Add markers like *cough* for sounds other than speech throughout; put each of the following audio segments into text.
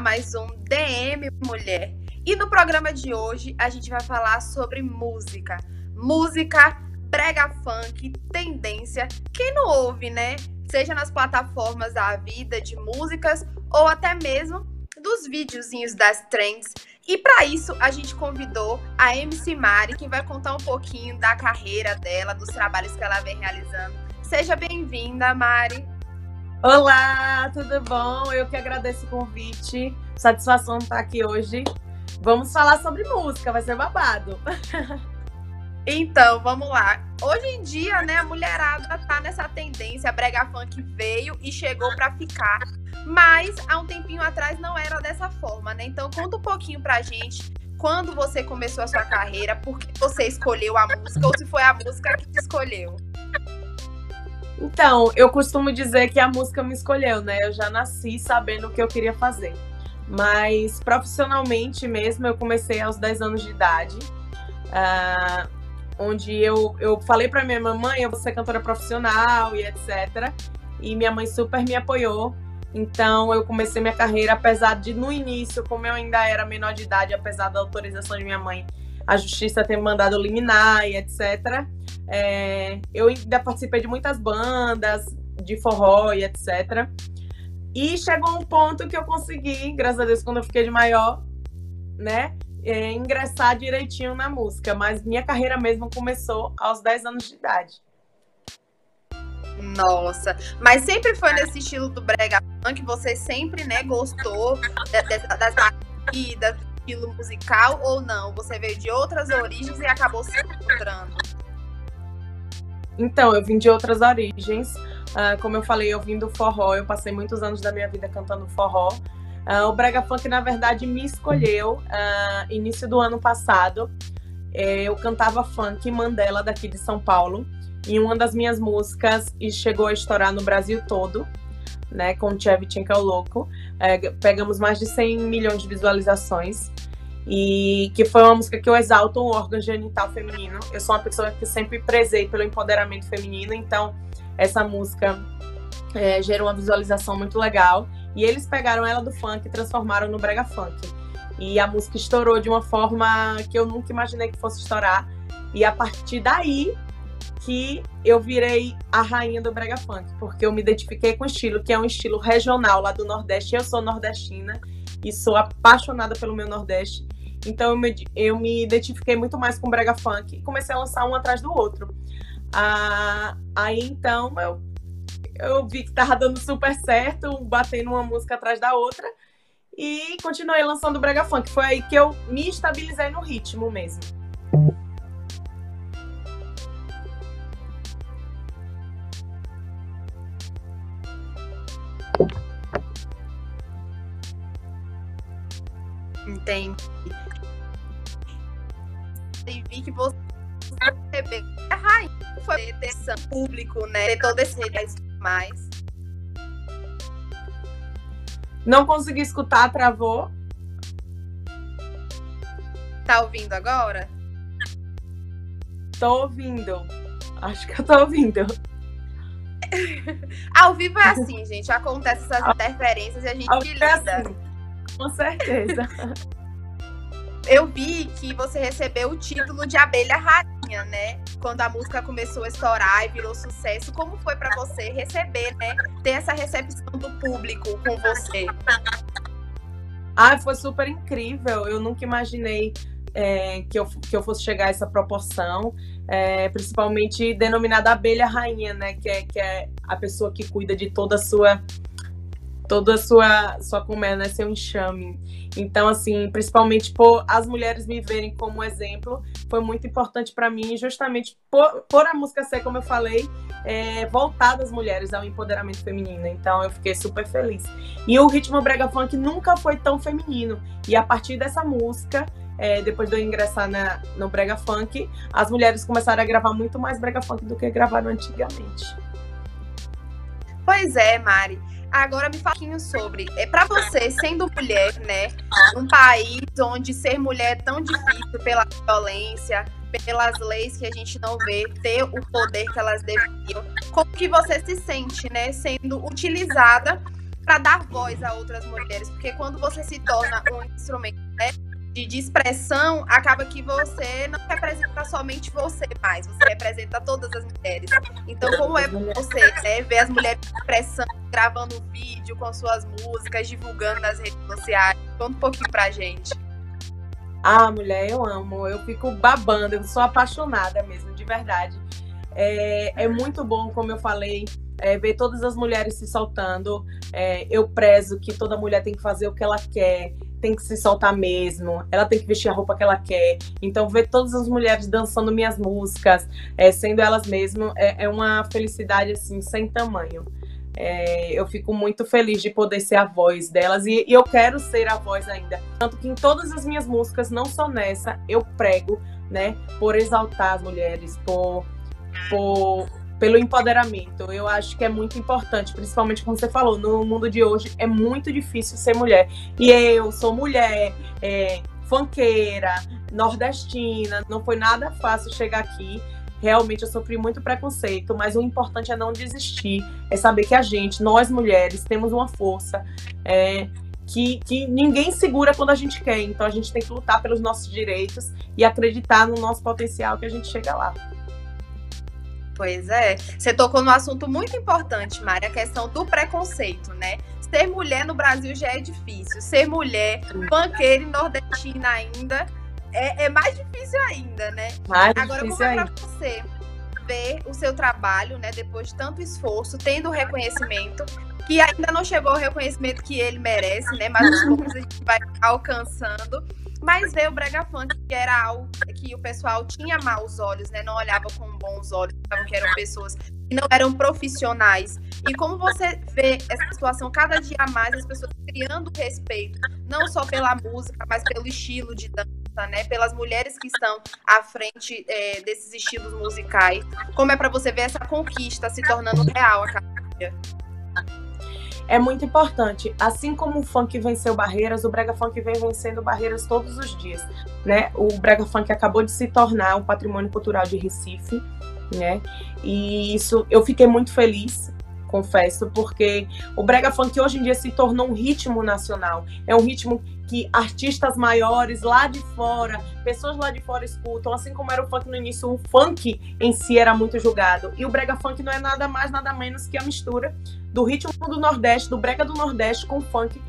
mais um DM Mulher. E no programa de hoje a gente vai falar sobre música. Música, brega funk, tendência. Quem não ouve, né? Seja nas plataformas da vida de músicas ou até mesmo dos videozinhos das trends. E para isso a gente convidou a MC Mari, que vai contar um pouquinho da carreira dela, dos trabalhos que ela vem realizando. Seja bem-vinda, Mari. Olá, tudo bom? Eu que agradeço o convite. Satisfação estar aqui hoje. Vamos falar sobre música, vai ser babado. *laughs* Então, vamos lá. Hoje em dia, né, a mulherada tá nessa tendência, a brega funk veio e chegou para ficar. Mas há um tempinho atrás não era dessa forma, né? Então, conta um pouquinho pra gente quando você começou a sua carreira, por que você escolheu a música ou se foi a música que te escolheu. Então, eu costumo dizer que a música me escolheu, né? Eu já nasci sabendo o que eu queria fazer. Mas profissionalmente mesmo, eu comecei aos 10 anos de idade, uh, onde eu, eu falei para minha mamãe, eu vou ser cantora profissional e etc. E minha mãe super me apoiou. Então, eu comecei minha carreira, apesar de no início, como eu ainda era menor de idade, apesar da autorização de minha mãe, a justiça ter mandado liminar e etc. É, eu ainda participei de muitas bandas de forró e etc. E chegou um ponto que eu consegui, graças a Deus, quando eu fiquei de maior, né, é, ingressar direitinho na música. Mas minha carreira mesmo começou aos 10 anos de idade. Nossa, mas sempre foi nesse estilo do brega funk, você sempre, né, gostou das batidas, do estilo musical ou não? Você veio de outras origens e acabou se encontrando? Então, eu vim de outras origens. Uh, como eu falei, eu vim do forró. Eu passei muitos anos da minha vida cantando forró. Uh, o Brega Funk, na verdade, me escolheu uh, início do ano passado. Eh, eu cantava funk Mandela daqui de São Paulo. E uma das minhas músicas e chegou a estourar no Brasil todo, né? Com Chevy é o Louco. É, pegamos mais de 100 milhões de visualizações e que foi uma música que eu exalto o órgão genital feminino. Eu sou uma pessoa que sempre prezei pelo empoderamento feminino, então essa música é, gerou uma visualização muito legal. E eles pegaram ela do funk e transformaram no brega funk. E a música estourou de uma forma que eu nunca imaginei que fosse estourar. E a partir daí que eu virei a rainha do brega funk, porque eu me identifiquei com o estilo, que é um estilo regional lá do Nordeste. Eu sou nordestina e sou apaixonada pelo meu Nordeste. Então eu me, eu me identifiquei muito mais com brega funk e comecei a lançar um atrás do outro. Ah, aí então eu, eu vi que tava dando super certo, batendo uma música atrás da outra e continuei lançando brega funk. Foi aí que eu me estabilizei no ritmo mesmo. Entendi e que você é rainha foi atenção público, né? Ter todo esse mais. Não consegui escutar, travou. Tá ouvindo agora? Tô ouvindo. Acho que eu tô ouvindo. *laughs* Ao vivo é assim, gente. Acontece essas interferências e a gente é lida. Assim. Com certeza. *laughs* eu vi que você recebeu o título de abelha rainha, né? Quando a música começou a estourar e virou sucesso, como foi para você receber, né? Ter essa recepção do público com você? Ah, foi super incrível. Eu nunca imaginei é, que, eu, que eu fosse chegar a essa proporção, é, principalmente denominada abelha rainha, né? Que é, que é a pessoa que cuida de toda a sua toda a sua, sua colmeia, né, seu enxame. Então, assim, principalmente por as mulheres me verem como exemplo, foi muito importante para mim, justamente por, por, a música ser, como eu falei, é, voltada às mulheres, ao empoderamento feminino. Então, eu fiquei super feliz. E o ritmo brega funk nunca foi tão feminino. E a partir dessa música, é, depois de eu ingressar na, no brega funk, as mulheres começaram a gravar muito mais brega funk do que gravaram antigamente. Pois é, Mari. Agora me fala um pouquinho sobre, é para você, sendo mulher, né, num país onde ser mulher é tão difícil pela violência, pelas leis que a gente não vê ter o poder que elas deveriam, como que você se sente, né, sendo utilizada para dar voz a outras mulheres, porque quando você se torna um instrumento né, de, de, expressão, acaba que você não representa somente você mais, você representa todas as mulheres. Então, como é você né, ver as mulheres expressando, gravando vídeo com suas músicas, divulgando nas redes sociais? Conta um pouquinho pra gente. Ah, mulher, eu amo, eu fico babando, eu sou apaixonada mesmo, de verdade. É, é muito bom, como eu falei, é, ver todas as mulheres se soltando. É, eu prezo que toda mulher tem que fazer o que ela quer, tem que se soltar mesmo, ela tem que vestir a roupa que ela quer. Então, ver todas as mulheres dançando minhas músicas, é, sendo elas mesmas, é, é, uma felicidade assim sem tamanho. É, eu fico muito feliz de poder ser a voz delas e, e eu quero ser a voz ainda. Tanto que em todas as minhas músicas, não só nessa, eu prego, né, por exaltar as mulheres, por, por pelo empoderamento. Eu acho que é muito importante, principalmente como você falou, no mundo de hoje é muito difícil ser mulher. E eu sou mulher, é, fanqueira, nordestina, não foi nada fácil chegar aqui. Realmente eu sofri muito preconceito, mas o importante é não desistir, é saber que a gente, nós mulheres, temos uma força é, que, que ninguém segura quando a gente quer. Então a gente tem que lutar pelos nossos direitos e acreditar no nosso potencial que a gente chega lá. Pois é. Você tocou no assunto muito importante, Mari, a questão do preconceito, né? Ser mulher no Brasil já é difícil. Ser mulher, banqueira e nordestina ainda, é, é, mais difícil ainda, né? Mais Agora, como é pra você ver o seu trabalho, né, depois de tanto esforço, tendo o reconhecimento, que ainda não chegou ao reconhecimento que ele merece, né? Mas aos poucos a gente vai alcançando. Mas ver o brega funk, que era algo que o pessoal tinha maus olhos, né? Não olhava com bons olhos, achavam que eram pessoas que não eram profissionais. E como você vê essa situação cada dia mais, as pessoas criando respeito, não só pela música, mas pelo estilo de dança, né? Pelas mulheres que estão à frente é, desses estilos musicais. Como é para você ver essa conquista se tornando real a cada dia? É muito importante. Assim como o funk venceu barreiras, o brega funk vem vencendo barreiras todos os dias, né? O brega funk acabou de se tornar um patrimônio cultural de Recife, né? E isso eu fiquei muito feliz confesso, porque o brega funk hoje em dia se tornou um ritmo nacional. É um ritmo que artistas maiores lá de fora, pessoas lá de fora escutam, assim como era o funk no início, o funk em si era muito julgado. E o brega funk não é nada mais, nada menos que a mistura do ritmo do Nordeste, do brega do Nordeste com o funk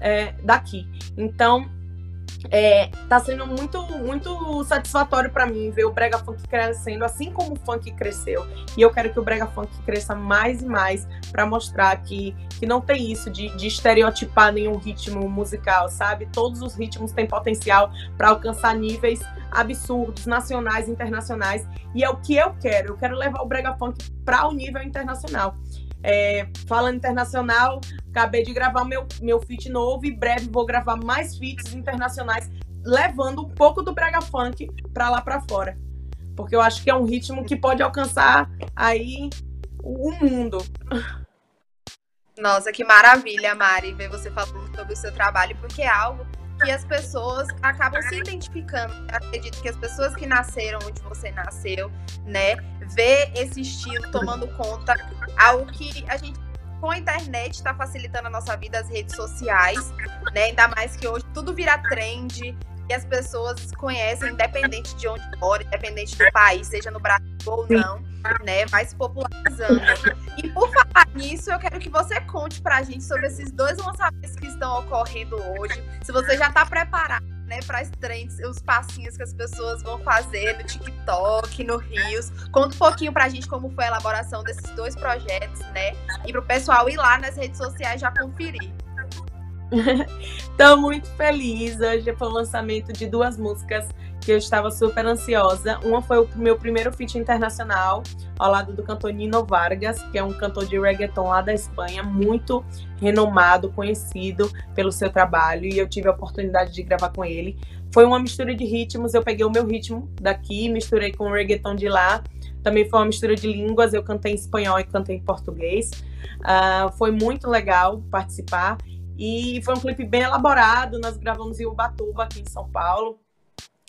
é, daqui. Então, é, tá sendo muito, muito satisfatório para mim ver o brega funk crescendo, assim como o funk cresceu. E eu quero que o brega funk cresça mais e mais para mostrar que, que não tem isso de, de estereotipar nenhum ritmo musical, sabe? Todos os ritmos têm potencial para alcançar níveis absurdos, nacionais, internacionais. E é o que eu quero. Eu quero levar o brega funk para o nível internacional. É, falando internacional, acabei de gravar meu, meu feat novo e breve vou gravar mais feats internacionais, levando um pouco do brega funk para lá para fora. Porque eu acho que é um ritmo que pode alcançar aí o mundo. Nossa, que maravilha, Mari, ver você falando sobre o seu trabalho, porque é algo que as pessoas acabam se identificando. Eu acredito que as pessoas que nasceram onde você nasceu, né, vê esse estilo tomando conta, algo que a gente com a internet está facilitando a nossa vida, as redes sociais, né? Ainda mais que hoje tudo vira trend e as pessoas conhecem, independente de onde mora, independente do país, seja no Brasil ou não, né? Vai se popularizando. E por falar nisso, eu quero que você conte pra gente sobre esses dois lançamentos que estão ocorrendo hoje. Se você já está preparado né, para as trends, os passinhos que as pessoas vão fazer no TikTok, no Rios. Conta um pouquinho pra gente como foi a elaboração desses dois projetos, né? E pro pessoal ir lá nas redes sociais já conferir. *laughs* Estou muito feliz. Hoje foi o lançamento de duas músicas que eu estava super ansiosa. Uma foi o meu primeiro feat internacional, ao lado do cantor Nino Vargas, que é um cantor de reggaeton lá da Espanha, muito renomado, conhecido pelo seu trabalho, e eu tive a oportunidade de gravar com ele. Foi uma mistura de ritmos, eu peguei o meu ritmo daqui, misturei com o reggaeton de lá. Também foi uma mistura de línguas, eu cantei em espanhol e cantei em português. Uh, foi muito legal participar. E foi um clipe bem elaborado, nós gravamos em Ubatuba, aqui em São Paulo.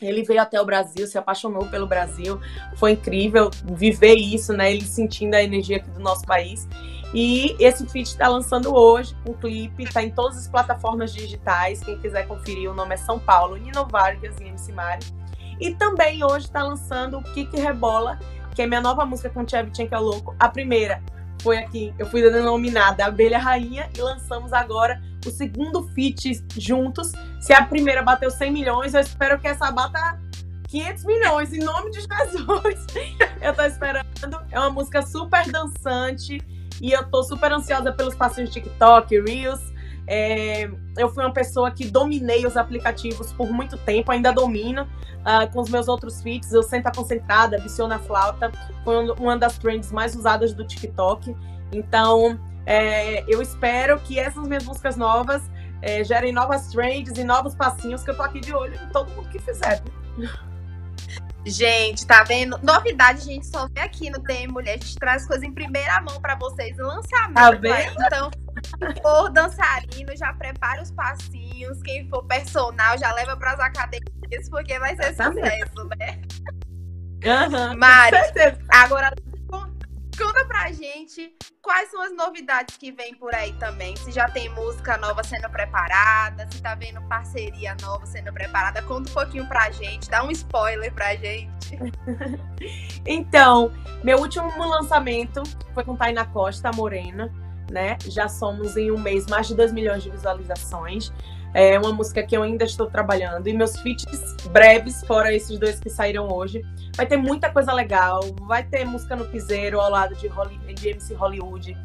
Ele veio até o Brasil, se apaixonou pelo Brasil. Foi incrível viver isso, né? Ele sentindo a energia aqui do nosso país. E esse feat está lançando hoje, um clipe, está em todas as plataformas digitais. Quem quiser conferir, o nome é São Paulo, Nino Vargas e MC Mari. E também hoje está lançando o Kiki Rebola, que é minha nova música com o Tchevchenko é louco. A primeira foi aqui, eu fui denominada Abelha Rainha e lançamos agora o segundo feat juntos. Se a primeira bateu 100 milhões, eu espero que essa bata 500 milhões, em nome de Jesus. *laughs* eu tô esperando. É uma música super dançante e eu tô super ansiosa pelos passinhos TikTok, Reels. É, eu fui uma pessoa que dominei os aplicativos por muito tempo, ainda domino uh, com os meus outros feats. Eu senta concentrada, viciou na flauta, foi uma das trends mais usadas do TikTok. Então, é, eu espero que essas minhas músicas novas é, gerem novas trends e novos passinhos que eu tô aqui de olho em todo mundo que fizer. Gente, tá vendo? Novidade, a gente só vê aqui no Tem Mulher. A gente traz coisas em primeira mão para vocês. Lançamento. Tá vendo? Então, for dançarino, já prepara os passinhos. Quem for personal, já leva para as academias, porque vai ser sucesso, né? Uhum, Mari, agora Conta pra gente quais são as novidades que vem por aí também. Se já tem música nova sendo preparada, se tá vendo parceria nova sendo preparada. Conta um pouquinho pra gente, dá um spoiler pra gente. *laughs* então, meu último lançamento foi com Taina Costa, Morena, né? Já somos em um mês mais de 2 milhões de visualizações. É uma música que eu ainda estou trabalhando. E meus feats breves, fora esses dois que saíram hoje. Vai ter muita coisa legal. Vai ter música no Piseiro ao lado de, Holly, de MC Hollywood.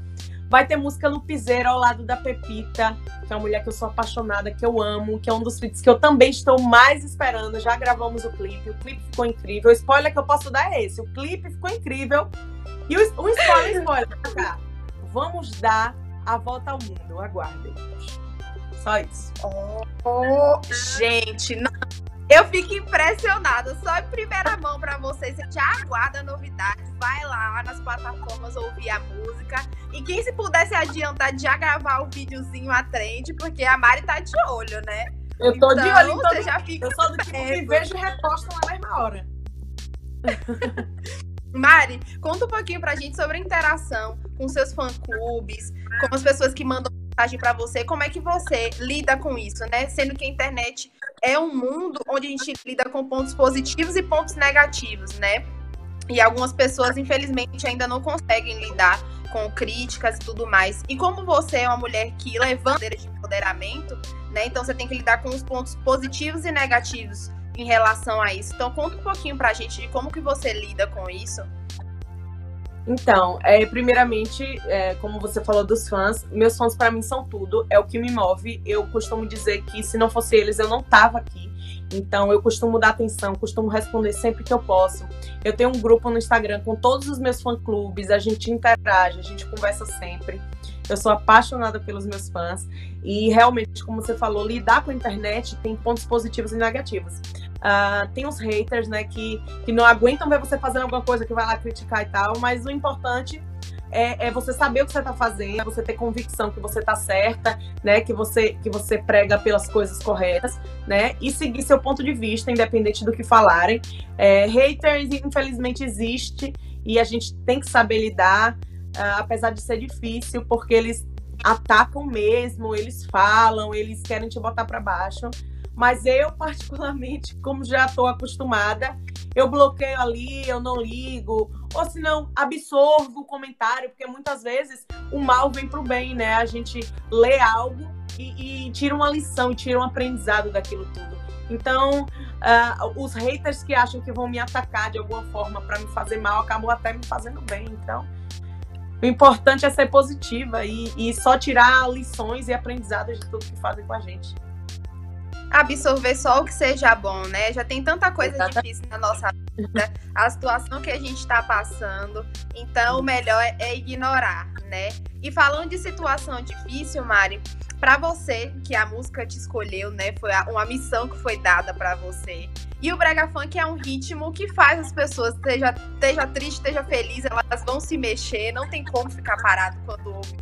Vai ter música no Piseiro ao lado da Pepita, que é uma mulher que eu sou apaixonada, que eu amo, que é um dos feats que eu também estou mais esperando. Já gravamos o clipe, o clipe ficou incrível. O spoiler que eu posso dar é esse: o clipe ficou incrível. E o, um spoiler, spoiler, cá. Vamos dar a volta ao mundo. Aguardem. Só isso. Oh, gente, não. eu fico impressionada. Só em primeira mão para vocês. Você já aguarda novidades. Vai lá nas plataformas ouvir a música. E quem se pudesse adiantar de já gravar o videozinho a trend, porque a Mari tá de olho, né? Eu tô então, de olho, então você já fica. Eu sou do tipo que vejo e reposto na mesma hora. *laughs* Mari, conta um pouquinho pra gente sobre a interação com seus fã-clubes, com as pessoas que mandam mensagem para você, como é que você lida com isso, né? Sendo que a internet é um mundo onde a gente lida com pontos positivos e pontos negativos, né? E algumas pessoas, infelizmente, ainda não conseguem lidar com críticas e tudo mais. E como você é uma mulher que levanta de empoderamento, né? Então você tem que lidar com os pontos positivos e negativos em relação a isso. Então conta um pouquinho pra gente de como que você lida com isso. Então, é, primeiramente, é, como você falou dos fãs, meus fãs para mim são tudo, é o que me move. Eu costumo dizer que se não fosse eles, eu não tava aqui. Então, eu costumo dar atenção, costumo responder sempre que eu posso. Eu tenho um grupo no Instagram com todos os meus fã-clubes, a gente interage, a gente conversa sempre. Eu sou apaixonada pelos meus fãs e realmente, como você falou, lidar com a internet tem pontos positivos e negativos. Uh, tem os haters, né, que, que não aguentam ver você fazendo alguma coisa que vai lá criticar e tal, mas o importante é, é, você saber o que você está fazendo, você ter convicção que você está certa, né? Que você, que você prega pelas coisas corretas, né? E seguir seu ponto de vista, independente do que falarem. É, haters, infelizmente, existe e a gente tem que saber lidar, uh, apesar de ser difícil, porque eles atacam mesmo, eles falam, eles querem te botar para baixo. Mas eu, *laughs* particularmente, como já estou acostumada, eu bloqueio ali, eu não ligo, ou se não, absorvo o comentário, porque muitas vezes o mal vem para o bem, né? A gente lê algo e, e tira uma lição, tira um aprendizado daquilo tudo. Então, uh, os haters que acham que vão me atacar de alguma forma para me fazer mal, acabam até me fazendo bem. Então, o importante é ser positiva e, e só tirar lições e aprendizados de tudo que fazem com a gente absorver só o que seja bom, né? Já tem tanta coisa difícil na nossa vida, a situação que a gente está passando. Então, o melhor é, é ignorar, né? E falando de situação difícil, Mari, para você que a música te escolheu, né? Foi uma missão que foi dada para você. E o brega funk é um ritmo que faz as pessoas esteja esteja triste, esteja feliz, elas vão se mexer, não tem como ficar parado quando ouve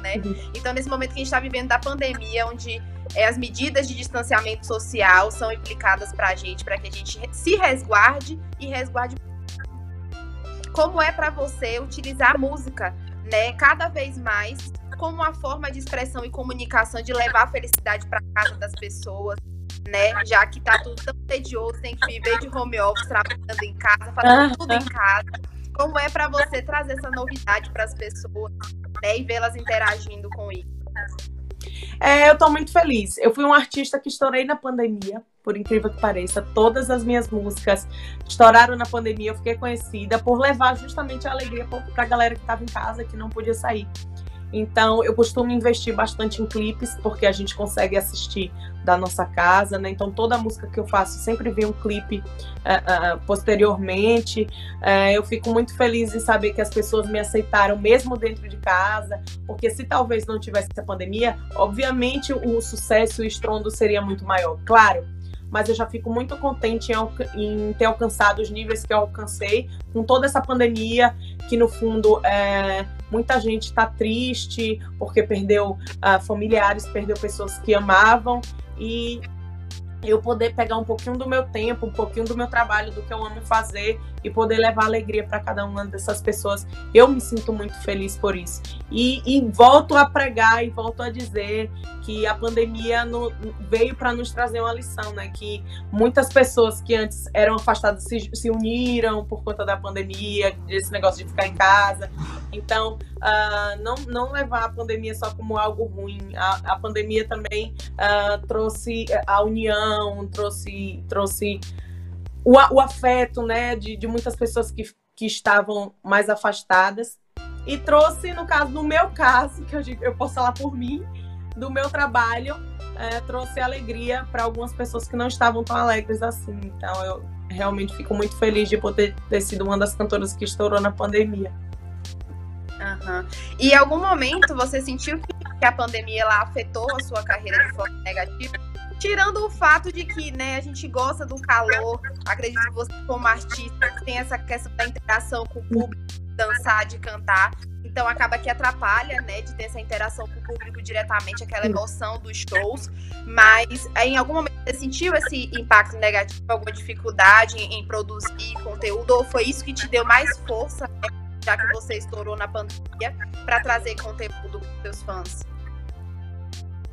né? Uhum. Então, nesse momento que a gente está vivendo da pandemia, onde é, as medidas de distanciamento social são implicadas para a gente, para que a gente se resguarde e resguarde. Como é para você utilizar a música né, cada vez mais como uma forma de expressão e comunicação de levar a felicidade para casa das pessoas, né? Já que tá tudo tão tedioso, tem que viver de home office, trabalhando em casa, fazendo tudo em casa. Como é para você trazer essa novidade para as pessoas, né, e vê-las interagindo com isso? É, eu estou muito feliz. Eu fui um artista que estourei na pandemia, por incrível que pareça. Todas as minhas músicas estouraram na pandemia. Eu fiquei conhecida por levar justamente a alegria para a galera que estava em casa, que não podia sair. Então, eu costumo investir bastante em clipes, porque a gente consegue assistir da nossa casa, né? Então, toda música que eu faço sempre vem um clipe uh, uh, posteriormente. Uh, eu fico muito feliz em saber que as pessoas me aceitaram mesmo dentro de casa, porque se talvez não tivesse essa pandemia, obviamente o sucesso e o estrondo seria muito maior. Claro, mas eu já fico muito contente em, em, ter alcançado os níveis que eu alcancei. Com toda essa pandemia, que no fundo é, muita gente está triste porque perdeu uh, familiares, perdeu pessoas que amavam. E eu poder pegar um pouquinho do meu tempo, um pouquinho do meu trabalho, do que eu amo fazer e poder levar alegria para cada uma dessas pessoas. Eu me sinto muito feliz por isso. E, e volto a pregar e volto a dizer que a pandemia no, veio para nos trazer uma lição, né? Que muitas pessoas que antes eram afastadas se, se uniram por conta da pandemia, desse negócio de ficar em casa. Então, uh, não, não levar a pandemia só como algo ruim. A, a pandemia também uh, trouxe a união, trouxe, trouxe o, o afeto né, de, de muitas pessoas que, que estavam mais afastadas. E trouxe, no caso, no meu caso, que eu, eu posso falar por mim, do meu trabalho, é, trouxe alegria para algumas pessoas que não estavam tão alegres assim. Então, eu realmente fico muito feliz de poder ter sido uma das cantoras que estourou na pandemia. Uhum. E em algum momento você sentiu que a pandemia ela afetou a sua carreira de forma negativa? Tirando o fato de que, né, a gente gosta do calor, acredito que você, como artista, tem essa questão da interação com o público, de dançar, de cantar. Então acaba que atrapalha, né, de ter essa interação com o público diretamente, aquela emoção dos shows. Mas em algum momento você sentiu esse impacto negativo, alguma dificuldade em, em produzir conteúdo? Ou foi isso que te deu mais força, né, já que você estourou na pandemia, para trazer conteúdo para os seus fãs?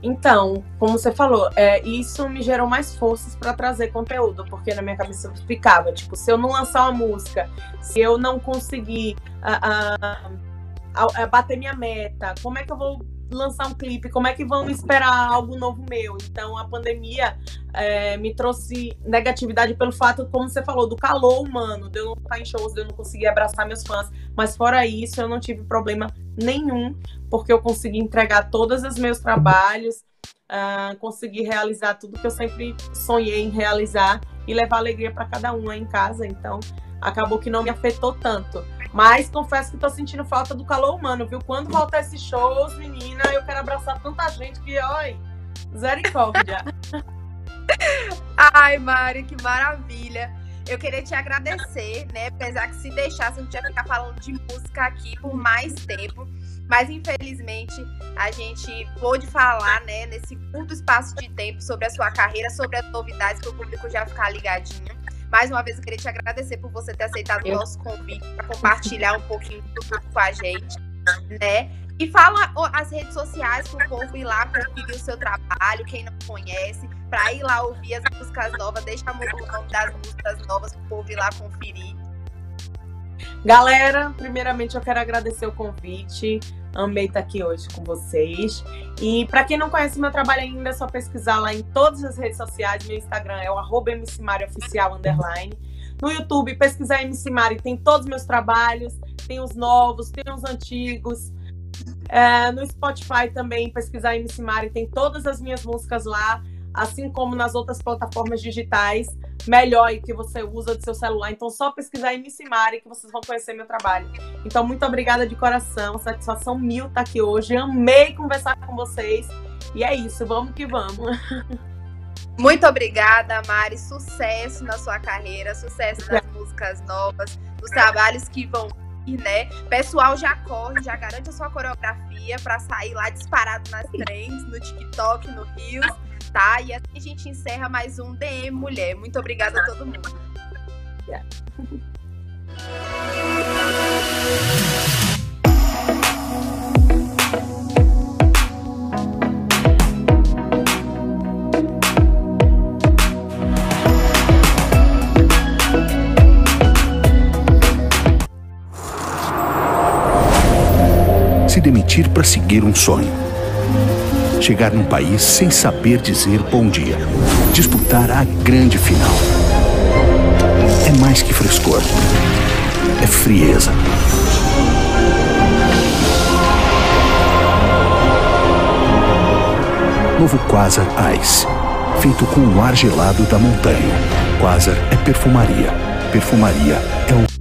Então, como você falou, é, isso me gerou mais forças para trazer conteúdo, porque na minha cabeça ficava, tipo, se eu não lançar uma música, se eu não conseguir uh, uh, uh, bater minha meta, como é que eu vou lançar um clipe, como é que vão esperar algo novo meu? Então a pandemia é, me trouxe negatividade pelo fato, como você falou, do calor humano, de eu não estar em shows, de eu não conseguir abraçar meus fãs. Mas fora isso, eu não tive problema nenhum, porque eu consegui entregar todos os meus trabalhos, uh, consegui realizar tudo que eu sempre sonhei em realizar e levar alegria para cada um em casa. Então acabou que não me afetou tanto. Mas confesso que tô sentindo falta do calor humano, viu? Quando voltar esses shows, menina, eu quero abraçar tanta gente que, oi, misericórdia. *laughs* Ai, Mari, que maravilha. Eu queria te agradecer, né? Apesar que se deixasse, a gente ia ficar falando de música aqui por mais tempo. Mas infelizmente a gente pôde falar, né, nesse curto espaço de tempo sobre a sua carreira, sobre as novidades para o público já ficar ligadinho. Mais uma vez, eu queria te agradecer por você ter aceitado eu... o nosso convite para compartilhar um pouquinho tudo com a gente, né? E fala as redes sociais para o povo ir lá conferir o seu trabalho, quem não conhece, para ir lá ouvir as músicas novas, deixa o nome das músicas novas para o povo ir lá conferir. Galera, primeiramente eu quero agradecer o convite. Amei estar aqui hoje com vocês. E para quem não conhece meu trabalho ainda, é só pesquisar lá em todas as redes sociais. Meu Instagram é o arroba underline. No YouTube, pesquisar MC Mari, tem todos os meus trabalhos, tem os novos, tem os antigos. É, no Spotify também, pesquisar MC Mari, tem todas as minhas músicas lá assim como nas outras plataformas digitais, melhor e que você usa do seu celular. Então, só pesquisar em Mari que vocês vão conhecer meu trabalho. Então, muito obrigada de coração. Satisfação mil estar tá aqui hoje. Amei conversar com vocês. E é isso, vamos que vamos. *laughs* Muito obrigada, Mari. Sucesso na sua carreira, sucesso nas músicas novas, nos trabalhos que vão vir, né? Pessoal já corre, já garante a sua coreografia para sair lá disparado nas trends, no TikTok, no Rios tá? E assim a gente encerra mais um DM Mulher. Muito obrigada a todo mundo. Yeah. Se demitir para seguir um sonho Chegar num país sem saber dizer bom dia. Disputar a grande final. É mais que frescor. É frieza. Novo Quasar Ice. Feito com o ar gelado da montanha. Quasar é perfumaria. Perfumaria é o